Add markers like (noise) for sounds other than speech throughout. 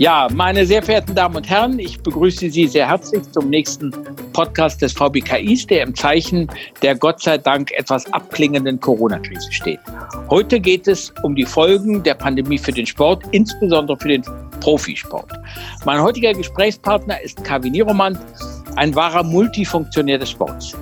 Ja, meine sehr verehrten Damen und Herren, ich begrüße Sie sehr herzlich zum nächsten Podcast des VBKIs, der im Zeichen der Gott sei Dank etwas abklingenden Corona-Krise steht. Heute geht es um die Folgen der Pandemie für den Sport, insbesondere für den Profisport. Mein heutiger Gesprächspartner ist Kavi Niroman, ein wahrer Multifunktionär des Sports.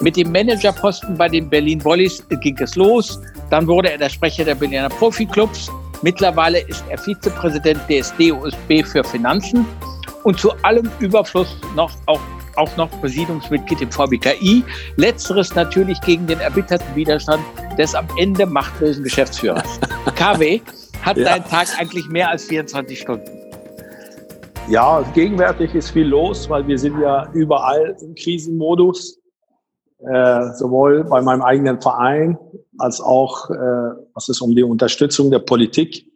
Mit dem Managerposten bei den Berlin Volleys ging es los. Dann wurde er der Sprecher der Berliner Profiklubs Mittlerweile ist er Vizepräsident des DOSB für Finanzen und zu allem Überfluss noch auch, auch noch Präsidiumsmitglied im VBKI. Letzteres natürlich gegen den erbitterten Widerstand des am Ende machtlosen Geschäftsführers. (laughs) KW, hat ja. dein Tag eigentlich mehr als 24 Stunden? Ja, gegenwärtig ist viel los, weil wir sind ja überall im Krisenmodus. Äh, sowohl bei meinem eigenen Verein als auch, äh, was es um die Unterstützung der Politik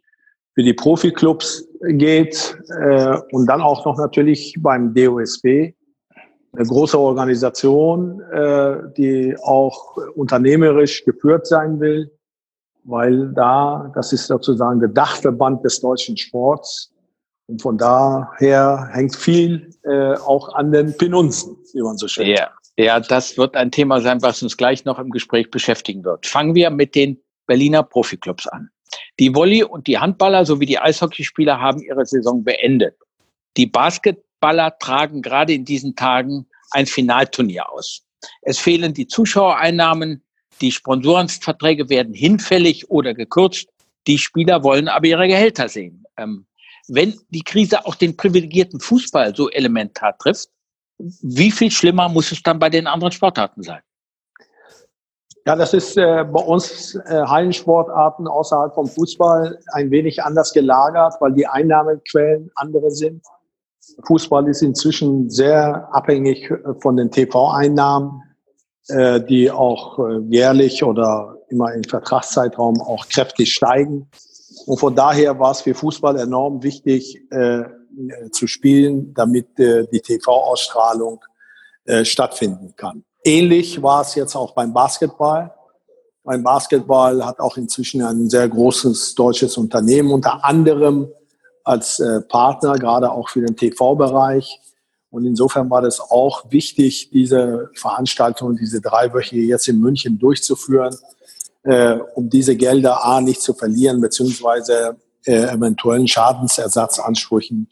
für die Profiklubs geht äh, und dann auch noch natürlich beim DOSB, eine große Organisation, äh, die auch unternehmerisch geführt sein will, weil da, das ist sozusagen der Dachverband des deutschen Sports und von daher hängt viel äh, auch an den Pinunzen, wie man so schön sagt. Yeah. Ja, das wird ein Thema sein, was uns gleich noch im Gespräch beschäftigen wird. Fangen wir mit den Berliner Profiklubs an. Die Volley- und die Handballer sowie die Eishockeyspieler haben ihre Saison beendet. Die Basketballer tragen gerade in diesen Tagen ein Finalturnier aus. Es fehlen die Zuschauereinnahmen, die Sponsorenverträge werden hinfällig oder gekürzt. Die Spieler wollen aber ihre Gehälter sehen. Ähm, wenn die Krise auch den privilegierten Fußball so elementar trifft, wie viel schlimmer muss es dann bei den anderen Sportarten sein? Ja, das ist äh, bei uns äh, Hallensportarten außerhalb vom Fußball ein wenig anders gelagert, weil die Einnahmequellen andere sind. Fußball ist inzwischen sehr abhängig äh, von den TV-Einnahmen, äh, die auch äh, jährlich oder immer im Vertragszeitraum auch kräftig steigen. Und von daher war es für Fußball enorm wichtig, äh, äh, zu spielen, damit äh, die TV-Ausstrahlung äh, stattfinden kann. Ähnlich war es jetzt auch beim Basketball. Beim Basketball hat auch inzwischen ein sehr großes deutsches Unternehmen unter anderem als Partner, gerade auch für den TV-Bereich. Und insofern war das auch wichtig, diese Veranstaltung, diese dreiwöchige jetzt in München durchzuführen, äh, um diese Gelder A nicht zu verlieren, beziehungsweise äh, eventuellen Schadensersatzansprüchen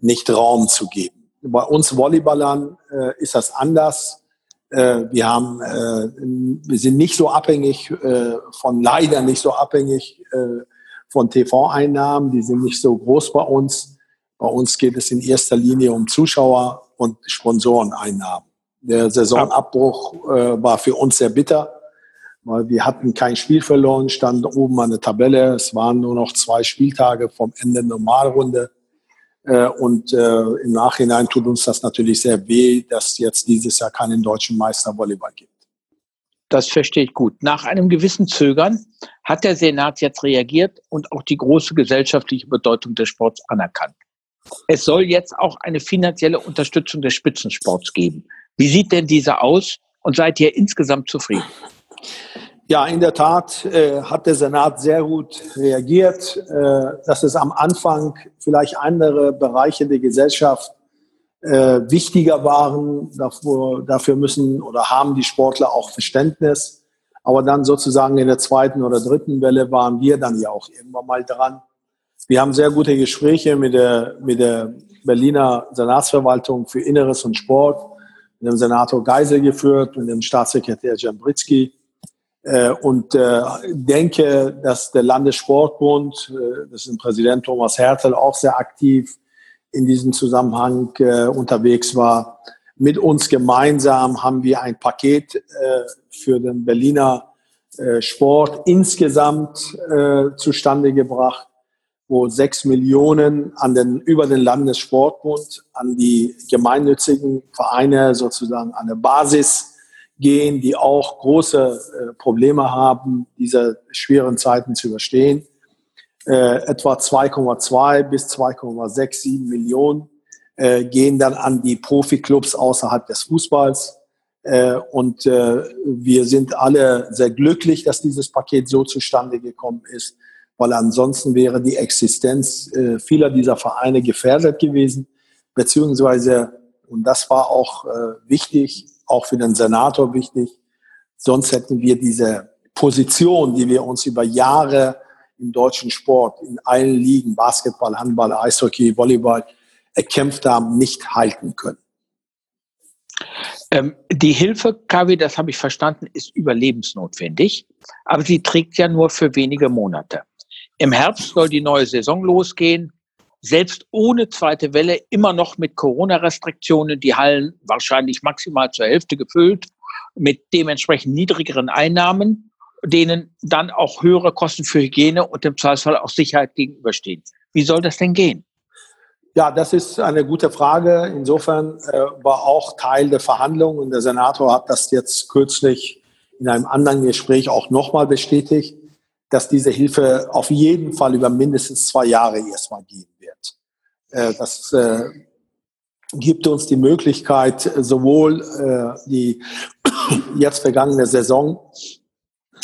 nicht Raum zu geben. Bei uns Volleyballern äh, ist das anders. Äh, wir haben, äh, wir sind nicht so abhängig äh, von leider nicht so abhängig äh, von TV-Einnahmen. Die sind nicht so groß bei uns. Bei uns geht es in erster Linie um Zuschauer und Sponsoreneinnahmen. Der Saisonabbruch äh, war für uns sehr bitter, weil wir hatten kein Spiel verloren, stand oben an der Tabelle. Es waren nur noch zwei Spieltage vom Ende der Normalrunde. Äh, und äh, im Nachhinein tut uns das natürlich sehr weh, dass jetzt dieses Jahr keinen deutschen Meister Volleyball gibt. Das verstehe ich gut. Nach einem gewissen Zögern hat der Senat jetzt reagiert und auch die große gesellschaftliche Bedeutung des Sports anerkannt. Es soll jetzt auch eine finanzielle Unterstützung des Spitzensports geben. Wie sieht denn diese aus und seid ihr insgesamt zufrieden? Ja, in der Tat äh, hat der Senat sehr gut reagiert, äh, dass es am Anfang vielleicht andere Bereiche der Gesellschaft äh, wichtiger waren. Dafür, dafür müssen oder haben die Sportler auch Verständnis. Aber dann sozusagen in der zweiten oder dritten Welle waren wir dann ja auch irgendwann mal dran. Wir haben sehr gute Gespräche mit der, mit der Berliner Senatsverwaltung für Inneres und Sport, mit dem Senator Geisel geführt, mit dem Staatssekretär Jambritzky und äh, denke, dass der Landessportbund, äh, das ist Präsident Thomas Hertel, auch sehr aktiv in diesem Zusammenhang äh, unterwegs war. Mit uns gemeinsam haben wir ein Paket äh, für den Berliner äh, Sport insgesamt äh, zustande gebracht, wo sechs Millionen an den, über den Landessportbund an die gemeinnützigen Vereine sozusagen an der Basis gehen, die auch große äh, Probleme haben, diese schweren Zeiten zu überstehen. Äh, etwa 2,2 bis 2,67 Millionen äh, gehen dann an die Profiklubs außerhalb des Fußballs. Und wir sind alle sehr glücklich, dass dieses Paket so zustande gekommen ist, weil ansonsten wäre die Existenz vieler dieser Vereine gefährdet gewesen, beziehungsweise, und das war auch wichtig, auch für den Senator wichtig, sonst hätten wir diese Position, die wir uns über Jahre im deutschen Sport in allen Ligen, Basketball, Handball, Eishockey, Volleyball, erkämpft haben, nicht halten können. Ähm, die Hilfe, KW, das habe ich verstanden, ist überlebensnotwendig, aber sie trägt ja nur für wenige Monate. Im Herbst soll die neue Saison losgehen. Selbst ohne zweite Welle immer noch mit Corona-Restriktionen, die Hallen wahrscheinlich maximal zur Hälfte gefüllt, mit dementsprechend niedrigeren Einnahmen, denen dann auch höhere Kosten für Hygiene und im Zweifelsfall auch Sicherheit gegenüberstehen. Wie soll das denn gehen? Ja, das ist eine gute Frage. Insofern äh, war auch Teil der Verhandlungen und der Senator hat das jetzt kürzlich in einem anderen Gespräch auch nochmal bestätigt, dass diese Hilfe auf jeden Fall über mindestens zwei Jahre erstmal. Äh, das äh, gibt uns die Möglichkeit, sowohl äh, die (coughs) jetzt vergangene Saison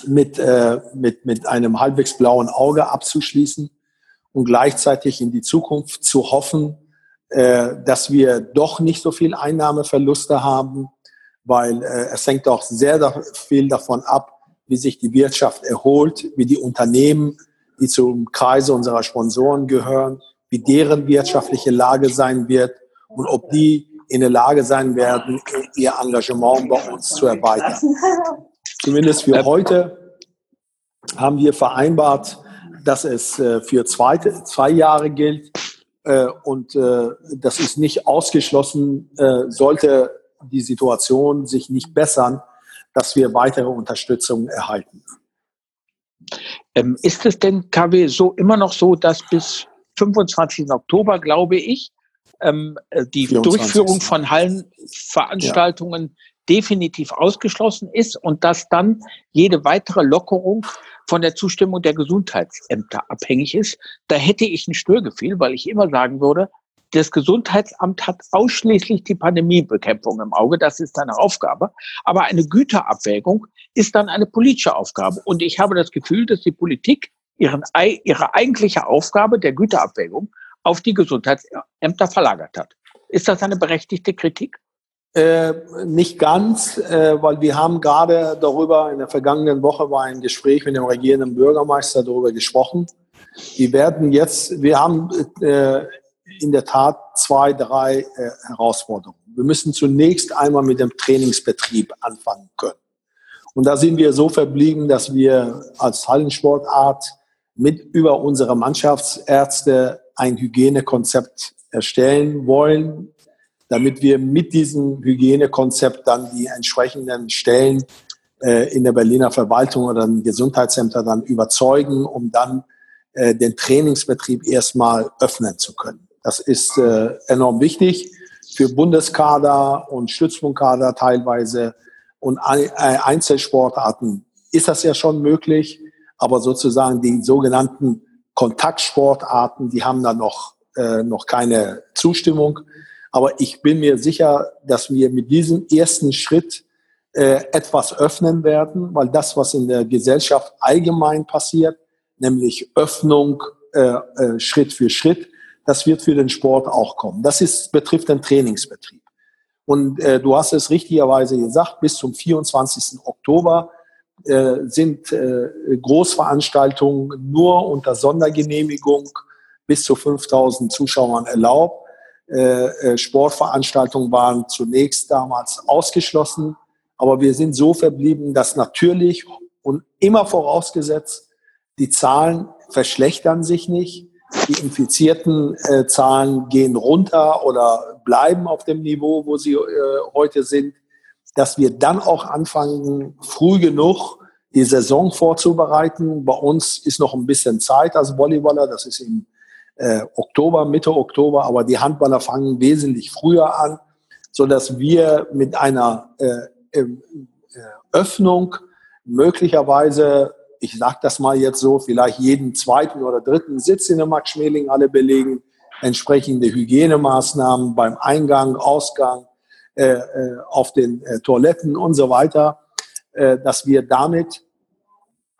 mit, äh, mit, mit einem halbwegs blauen Auge abzuschließen und gleichzeitig in die Zukunft zu hoffen, äh, dass wir doch nicht so viel Einnahmeverluste haben, weil äh, es hängt auch sehr viel davon ab, wie sich die Wirtschaft erholt, wie die Unternehmen, die zum Kreise unserer Sponsoren gehören, wie deren wirtschaftliche Lage sein wird und ob die in der Lage sein werden, ihr Engagement bei uns zu erweitern. Zumindest für heute haben wir vereinbart, dass es äh, für zwei, zwei Jahre gilt. Äh, und äh, das ist nicht ausgeschlossen, sollte die Situation sich nicht bessern, dass wir weitere Unterstützung erhalten. Ähm, ist es denn, KW, so immer noch so, dass bis 25. Oktober, glaube ich, ähm, die 24. Durchführung von Hallenveranstaltungen ja. definitiv ausgeschlossen ist und dass dann jede weitere Lockerung von der Zustimmung der Gesundheitsämter abhängig ist. Da hätte ich ein Störgefühl, weil ich immer sagen würde, das Gesundheitsamt hat ausschließlich die Pandemiebekämpfung im Auge. Das ist seine Aufgabe. Aber eine Güterabwägung ist dann eine politische Aufgabe. Und ich habe das Gefühl, dass die Politik ihren, ihre eigentliche Aufgabe der Güterabwägung auf die Gesundheitsämter verlagert hat. Ist das eine berechtigte Kritik? Äh, nicht ganz, äh, weil wir haben gerade darüber, in der vergangenen Woche war ein Gespräch mit dem regierenden Bürgermeister darüber gesprochen. Wir werden jetzt, wir haben äh, in der Tat zwei, drei äh, Herausforderungen. Wir müssen zunächst einmal mit dem Trainingsbetrieb anfangen können. Und da sind wir so verblieben, dass wir als Hallensportart mit über unsere Mannschaftsärzte ein Hygienekonzept erstellen wollen, damit wir mit diesem Hygienekonzept dann die entsprechenden Stellen äh, in der Berliner Verwaltung oder im Gesundheitsämter dann überzeugen, um dann äh, den Trainingsbetrieb erstmal öffnen zu können. Das ist äh, enorm wichtig für Bundeskader und Stützpunktkader teilweise und äh, Einzelsportarten ist das ja schon möglich, aber sozusagen die sogenannten Kontaktsportarten, die haben da noch, äh, noch keine Zustimmung. Aber ich bin mir sicher, dass wir mit diesem ersten Schritt äh, etwas öffnen werden, weil das, was in der Gesellschaft allgemein passiert, nämlich Öffnung äh, äh, Schritt für Schritt, das wird für den Sport auch kommen. Das ist, betrifft den Trainingsbetrieb. Und äh, du hast es richtigerweise gesagt, bis zum 24. Oktober äh, sind äh, Großveranstaltungen nur unter Sondergenehmigung bis zu 5000 Zuschauern erlaubt. Äh, äh, Sportveranstaltungen waren zunächst damals ausgeschlossen. Aber wir sind so verblieben, dass natürlich und immer vorausgesetzt, die Zahlen verschlechtern sich nicht. Die infizierten äh, Zahlen gehen runter oder bleiben auf dem Niveau, wo sie äh, heute sind, dass wir dann auch anfangen, früh genug die Saison vorzubereiten. Bei uns ist noch ein bisschen Zeit als Volleyballer, das ist im äh, Oktober, Mitte Oktober, aber die Handballer fangen wesentlich früher an, so dass wir mit einer äh, äh, Öffnung möglicherweise, ich sage das mal jetzt so, vielleicht jeden zweiten oder dritten Sitz in der Max-Schmeling-Halle belegen, entsprechende Hygienemaßnahmen beim Eingang, Ausgang, äh, äh auf den äh, Toiletten und so weiter, äh, dass wir damit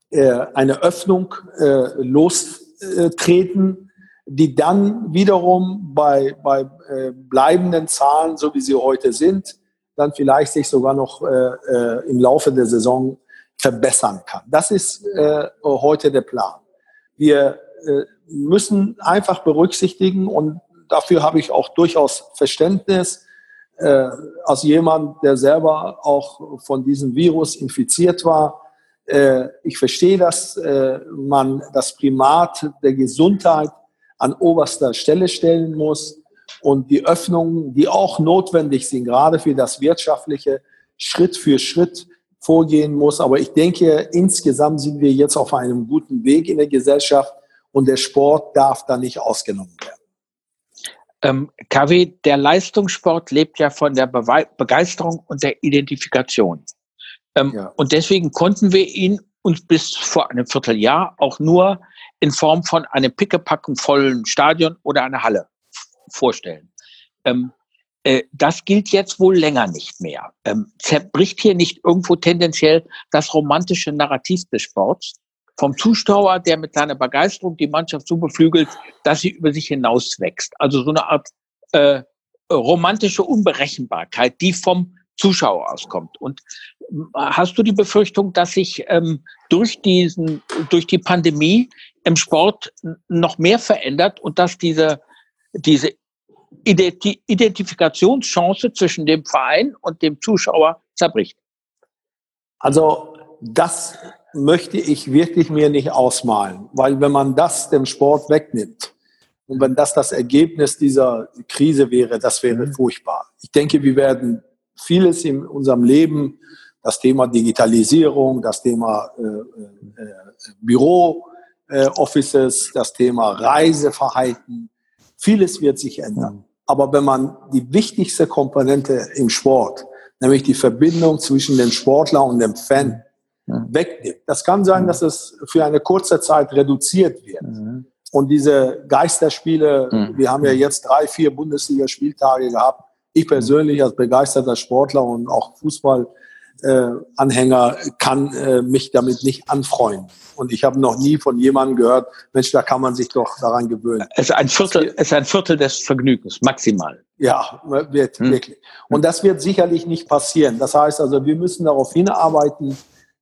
äh, eine Öffnung äh, lostreten, die dann wiederum bei, bei bleibenden Zahlen, so wie sie heute sind, dann vielleicht sich sogar noch im Laufe der Saison verbessern kann. Das ist heute der Plan. Wir müssen einfach berücksichtigen und dafür habe ich auch durchaus Verständnis äh, als jemand, der selber auch von diesem Virus infiziert war. Äh, ich verstehe, dass äh, man das Primat der Gesundheit an oberster Stelle stellen muss und die Öffnungen, die auch notwendig sind, gerade für das Wirtschaftliche, Schritt für Schritt vorgehen muss. Aber ich denke, insgesamt sind wir jetzt auf einem guten Weg in der Gesellschaft und der Sport darf da nicht ausgenommen werden. Ähm, KW, der Leistungssport lebt ja von der Be Begeisterung und der Identifikation. Ähm, ja. Und deswegen konnten wir ihn uns bis vor einem Vierteljahr auch nur in Form von einem pickepacken vollen Stadion oder einer Halle vorstellen. Ähm, äh, das gilt jetzt wohl länger nicht mehr. Ähm, zerbricht hier nicht irgendwo tendenziell das romantische Narrativ des Sports vom Zuschauer, der mit seiner Begeisterung die Mannschaft so beflügelt, dass sie über sich hinaus wächst. Also so eine Art äh, romantische Unberechenbarkeit, die vom Zuschauer auskommt. Und hast du die Befürchtung, dass sich ähm, durch diesen, durch die Pandemie im Sport noch mehr verändert und dass diese, diese Identifikationschance zwischen dem Verein und dem Zuschauer zerbricht? Also das möchte ich wirklich mir nicht ausmalen, weil wenn man das dem Sport wegnimmt und wenn das das Ergebnis dieser Krise wäre, das wäre mhm. furchtbar. Ich denke, wir werden vieles in unserem Leben, das Thema Digitalisierung, das Thema äh, äh, Büro, äh, Offices, das Thema Reiseverhalten, vieles wird sich ändern. Mhm. Aber wenn man die wichtigste Komponente im Sport, nämlich die Verbindung zwischen dem Sportler und dem Fan, mhm. Wegnimmt, das kann sein, mhm. dass es für eine kurze Zeit reduziert wird. Mhm. Und diese Geisterspiele, mhm. wir haben ja jetzt drei, vier Bundesliga-Spieltage gehabt, ich persönlich als begeisterter Sportler und auch Fußballanhänger äh, kann äh, mich damit nicht anfreuen. Und ich habe noch nie von jemandem gehört, Mensch, da kann man sich doch daran gewöhnen. Es ist ein Viertel, es ist ein Viertel des Vergnügens, maximal. Ja, wird, hm. wirklich. Und das wird sicherlich nicht passieren. Das heißt also, wir müssen darauf hinarbeiten,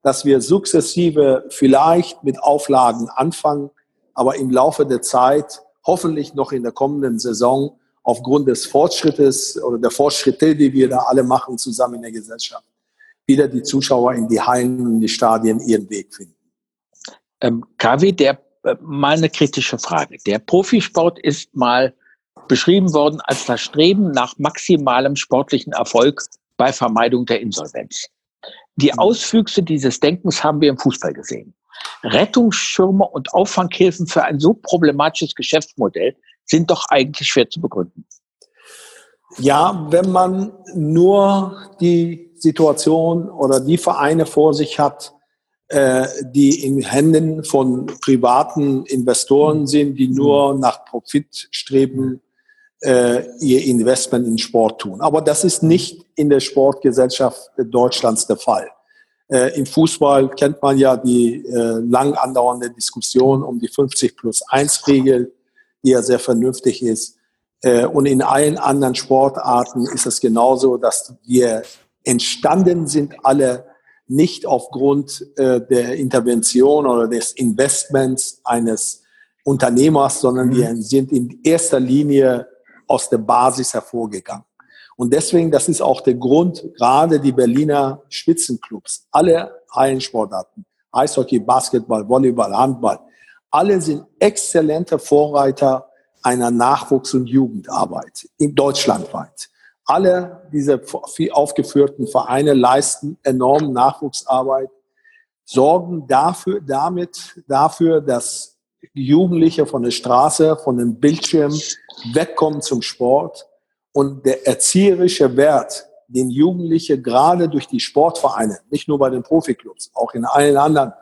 dass wir sukzessive vielleicht mit Auflagen anfangen, aber im Laufe der Zeit, hoffentlich noch in der kommenden Saison, aufgrund des Fortschrittes oder der Fortschritte, die wir da alle machen zusammen in der Gesellschaft, wieder die Zuschauer in die Hallen und die Stadien ihren Weg finden. Ähm, Kavi, der äh, mal eine kritische Frage. Der Profisport ist mal beschrieben worden als das Streben nach maximalem sportlichen Erfolg bei Vermeidung der Insolvenz. Die mhm. Auswüchse dieses Denkens haben wir im Fußball gesehen. Rettungsschirme und Auffanghilfen für ein so problematisches Geschäftsmodell sind doch eigentlich schwer zu begründen. Ja, wenn man nur die Situation oder die Vereine vor sich hat, äh, die in Händen von privaten Investoren sind, die nur nach Profit streben, ihr Investment in Sport tun. Aber das ist nicht in der Sportgesellschaft Deutschlands der Fall. Äh, Im Fußball kennt man ja die äh, lang andauernde Diskussion um die 50 plus 1 Regel die ja sehr vernünftig ist. Äh, und in allen anderen Sportarten ist es genauso, dass wir entstanden sind alle nicht aufgrund äh, der Intervention oder des Investments eines Unternehmers, sondern mhm. wir sind in erster Linie aus der Basis hervorgegangen. Und deswegen, das ist auch der Grund, gerade die Berliner Spitzenclubs, alle Hallensportarten, Eishockey, Basketball, Volleyball, Handball, alle sind exzellente Vorreiter einer Nachwuchs- und Jugendarbeit in deutschlandweit. Alle diese aufgeführten Vereine leisten enorm Nachwuchsarbeit, sorgen dafür, damit dafür, dass Jugendliche von der Straße, von dem Bildschirm wegkommen zum Sport und der erzieherische Wert, den Jugendliche gerade durch die Sportvereine, nicht nur bei den Profiklubs, auch in allen anderen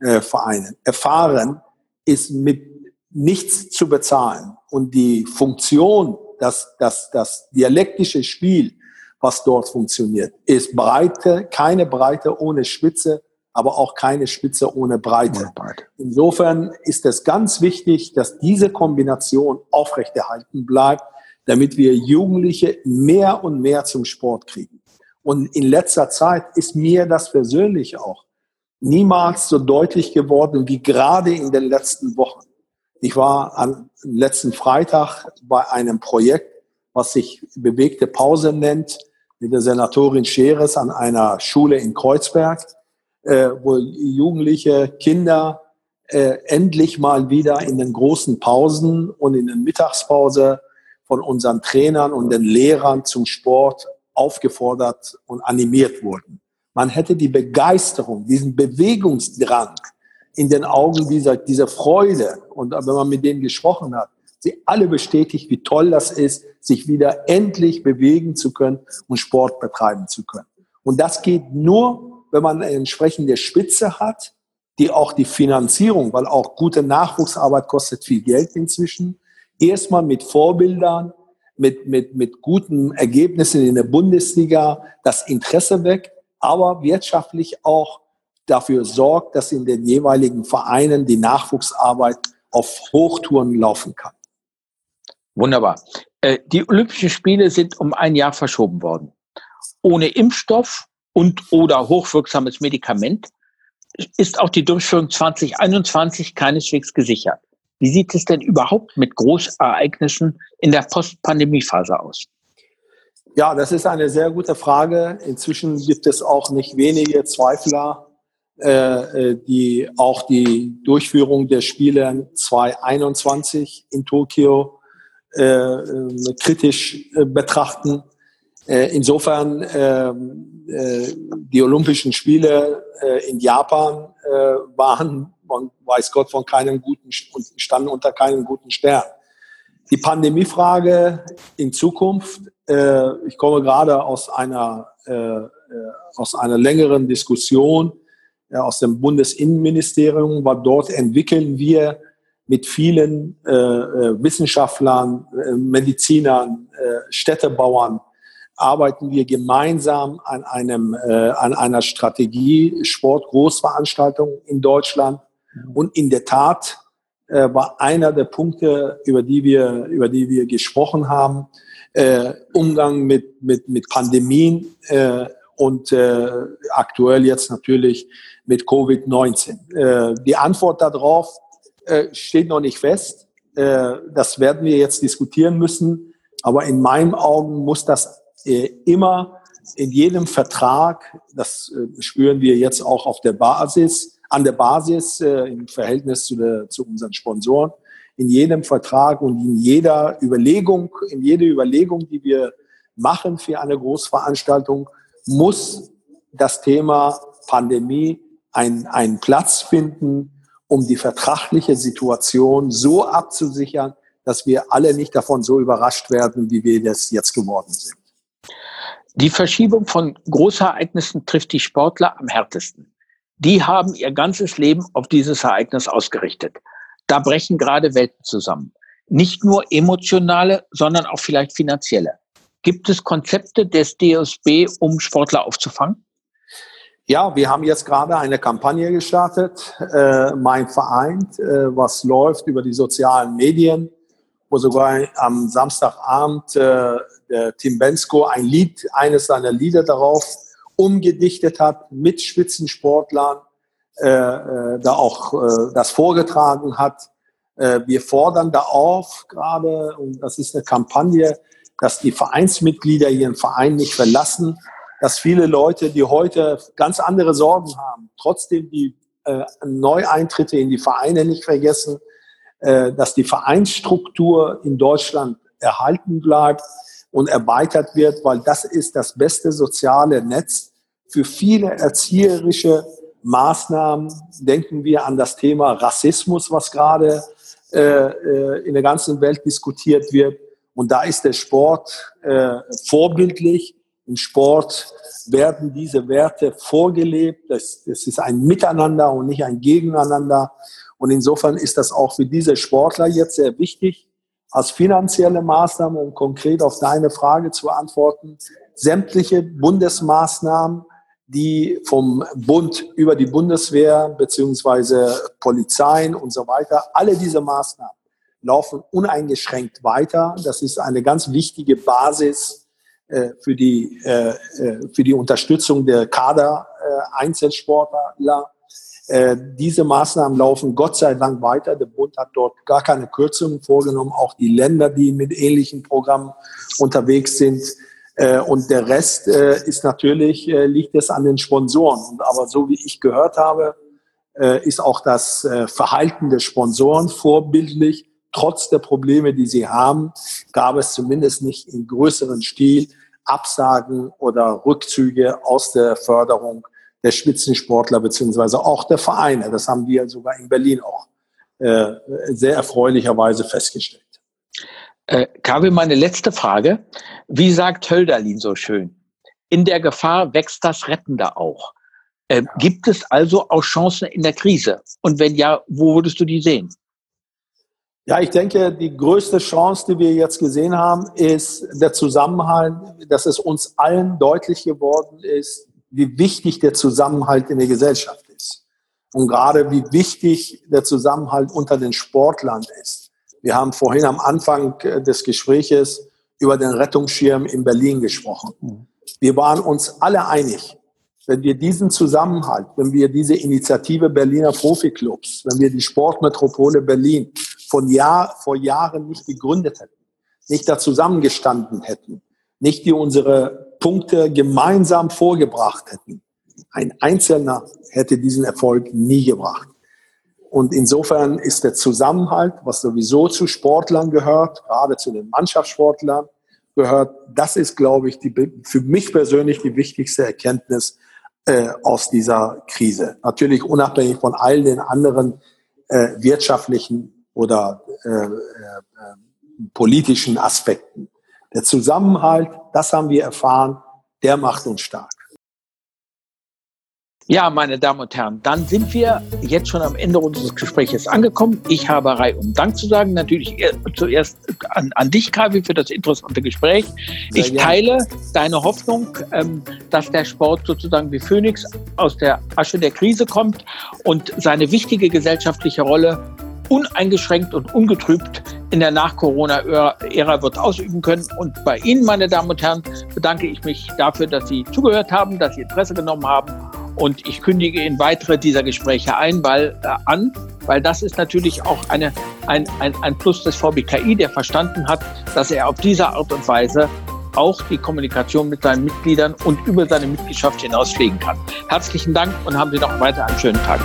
äh, Vereinen erfahren, ist mit nichts zu bezahlen. Und die Funktion, das, das, das dialektische Spiel, was dort funktioniert, ist Breite, keine Breite ohne Spitze, aber auch keine Spitze ohne Breite. Insofern ist es ganz wichtig, dass diese Kombination aufrechterhalten bleibt, damit wir Jugendliche mehr und mehr zum Sport kriegen. Und in letzter Zeit ist mir das persönlich auch niemals so deutlich geworden wie gerade in den letzten Wochen. Ich war am letzten Freitag bei einem Projekt, was sich bewegte Pause nennt, mit der Senatorin Scheres an einer Schule in Kreuzberg äh, wo Jugendliche, Kinder äh, endlich mal wieder in den großen Pausen und in der Mittagspause von unseren Trainern und den Lehrern zum Sport aufgefordert und animiert wurden. Man hätte die Begeisterung, diesen Bewegungsdrang in den Augen dieser, dieser Freude und wenn man mit denen gesprochen hat, sie alle bestätigt, wie toll das ist, sich wieder endlich bewegen zu können und Sport betreiben zu können. Und das geht nur, wenn man eine entsprechende Spitze hat, die auch die Finanzierung, weil auch gute Nachwuchsarbeit kostet viel Geld inzwischen, erstmal mit Vorbildern, mit, mit, mit guten Ergebnissen in der Bundesliga das Interesse weg, aber wirtschaftlich auch dafür sorgt, dass in den jeweiligen Vereinen die Nachwuchsarbeit auf Hochtouren laufen kann. Wunderbar. Äh, die Olympischen Spiele sind um ein Jahr verschoben worden. Ohne Impfstoff und oder hochwirksames Medikament, ist auch die Durchführung 2021 keineswegs gesichert. Wie sieht es denn überhaupt mit Großereignissen in der Postpandemiephase aus? Ja, das ist eine sehr gute Frage. Inzwischen gibt es auch nicht wenige Zweifler, äh, äh die auch die Durchführung der Spiele 2021 in Tokio äh, kritisch betrachten. Äh, insofern ähm, äh, die Olympischen Spiele äh, in Japan waren, man weiß Gott, von keinem guten standen unter keinem guten Stern. Die Pandemiefrage in Zukunft. ich komme gerade aus einer aus einer längeren Diskussion aus dem Bundesinnenministerium, weil dort entwickeln wir mit vielen Wissenschaftlern, Medizinern, Städtebauern arbeiten wir gemeinsam an einem äh, an einer Strategie Sportgroßveranstaltung in Deutschland und in der Tat äh, war einer der Punkte über die wir über die wir gesprochen haben äh, Umgang mit mit mit Pandemien äh, und äh, aktuell jetzt natürlich mit Covid-19. Äh, die Antwort darauf äh, steht noch nicht fest. Äh, das werden wir jetzt diskutieren müssen. Aber in meinen Augen muss das immer in jedem Vertrag, das äh, spüren wir jetzt auch auf der Basis, an der Basis äh, im Verhältnis zu, der, zu unseren Sponsoren, in jedem Vertrag und in jeder Überlegung, in jeder Überlegung, die wir machen für eine Großveranstaltung, muss das Thema Pandemie einen, einen Platz finden, um die vertragliche Situation so abzusichern, dass wir alle nicht davon so überrascht werden, wie wir das jetzt geworden sind. Die Verschiebung von Großereignissen trifft die Sportler am härtesten. Die haben ihr ganzes Leben auf dieses Ereignis ausgerichtet. Da brechen gerade Welten zusammen. Nicht nur emotionale, sondern auch vielleicht finanzielle. Gibt es Konzepte des DSB, um Sportler aufzufangen? Ja, wir haben jetzt gerade eine Kampagne gestartet, äh, mein Verein, äh, was läuft über die sozialen Medien, wo sogar am Samstagabend äh, der Tim Bensko ein Lied, eines seiner Lieder darauf umgedichtet hat mit Spitzensportlern, äh, äh, da auch äh, das vorgetragen hat. Äh, wir fordern da auf, gerade, und das ist eine Kampagne, dass die Vereinsmitglieder ihren Verein nicht verlassen, dass viele Leute, die heute ganz andere Sorgen haben, trotzdem die äh, Neueintritte in die Vereine nicht vergessen, dass die Vereinsstruktur in Deutschland erhalten bleibt, und erweitert wird, weil das ist das beste soziale Netz für viele erzieherische Maßnahmen. Denken wir an das Thema Rassismus, was gerade äh, äh, in der ganzen Welt diskutiert wird. Und da ist der Sport äh, vorbildlich. Im Sport werden diese Werte vorgelebt. Das, das ist ein Miteinander und nicht ein Gegeneinander. Und insofern ist das auch für diese Sportler jetzt sehr wichtig, als finanzielle Maßnahme, um konkret auf deine Frage zu antworten, sämtliche Bundesmaßnahmen die vom Bund über die Bundeswehr beziehungsweise Polizeien und so weiter, alle diese Maßnahmen laufen uneingeschränkt weiter. Das ist eine ganz wichtige Basis äh, für, die, äh, äh für die Unterstützung der Kader äh, Einzelsportler. Äh, diese Maßnahmen laufen Gott sei Dank weiter. Der Bund hat dort gar keine Kürzungen vorgenommen. Auch die Länder, die mit ähnlichen Programmen unterwegs sind, äh, und der Rest äh, ist natürlich, äh, liegt es an den Sponsoren. Aber so wie ich gehört habe, ist auch das Verhalten der Sponsoren vorbildlich. Trotz der Probleme, die sie haben, gab es zumindest nicht im größeren Stil Absagen oder Rückzüge aus der Förderung der Spitzensportler beziehungsweise auch der Vereine. Das haben wir sogar in Berlin auch sehr erfreulicherweise festgestellt. Äh, Kabe, meine letzte Frage. Wie sagt Hölderlin so schön? In der Gefahr wächst das Rettende auch. Äh, ja. Gibt es also auch Chancen in der Krise? Und wenn ja, wo würdest du die sehen? Ja, ich denke, die größte Chance, die wir jetzt gesehen haben, ist der Zusammenhalt, dass es uns allen deutlich geworden ist, wie wichtig der Zusammenhalt in der Gesellschaft ist. Und gerade wie wichtig der Zusammenhalt unter den Sportlern ist. Wir haben vorhin am Anfang äh, des Gespräches über den Rettungsschirm in Berlin gesprochen. Mhm. Wir waren uns alle einig, wenn wir diesen Zusammenhalt, wenn wir diese Initiative Berliner Profiklubs, wenn wir die Sportmetropole Berlin von Jahr vor Jahren nicht gegründet hätten, nicht da zusammengestanden hätten, nicht die unsere Punkte gemeinsam vorgebracht hätten, ein Einzelner hätte diesen Erfolg nie gebracht. Und insofern ist der Zusammenhalt, was sowieso zu Sportlern gehört, gerade zu den Mannschaftssportlern gehört, das ist, glaube ich, die, für mich persönlich die wichtigste Erkenntnis äh, aus dieser Krise. Natürlich unabhängig von all den anderen äh, wirtschaftlichen oder äh, äh, politischen Aspekten. Der Zusammenhalt, das haben wir erfahren, der macht uns stark. Ja, meine Damen und Herren, dann sind wir jetzt schon am Ende unseres Gesprächs angekommen. Ich habe Reihe um Dank zu sagen. Natürlich zuerst an, an dich, Kavi, für das interessante Gespräch. Sehr ich teile deine Hoffnung, ähm, dass der Sport sozusagen wie Phoenix aus der Asche der Krise kommt und seine wichtige gesellschaftliche Rolle uneingeschränkt und ungetrübt in der Nach-Corona-Ära wird ausüben können. Und bei Ihnen, meine Damen und Herren, bedanke ich mich dafür, dass Sie zugehört haben, dass Sie Interesse genommen haben und ich kündige in weitere dieser Gespräche ein, weil, äh, an, weil das ist natürlich auch eine, ein, ein, ein Plus des VBKI, der verstanden hat, dass er auf diese Art und Weise auch die Kommunikation mit seinen Mitgliedern und über seine Mitgliedschaft hinaus pflegen kann. Herzlichen Dank und haben Sie noch weiter einen schönen Tag.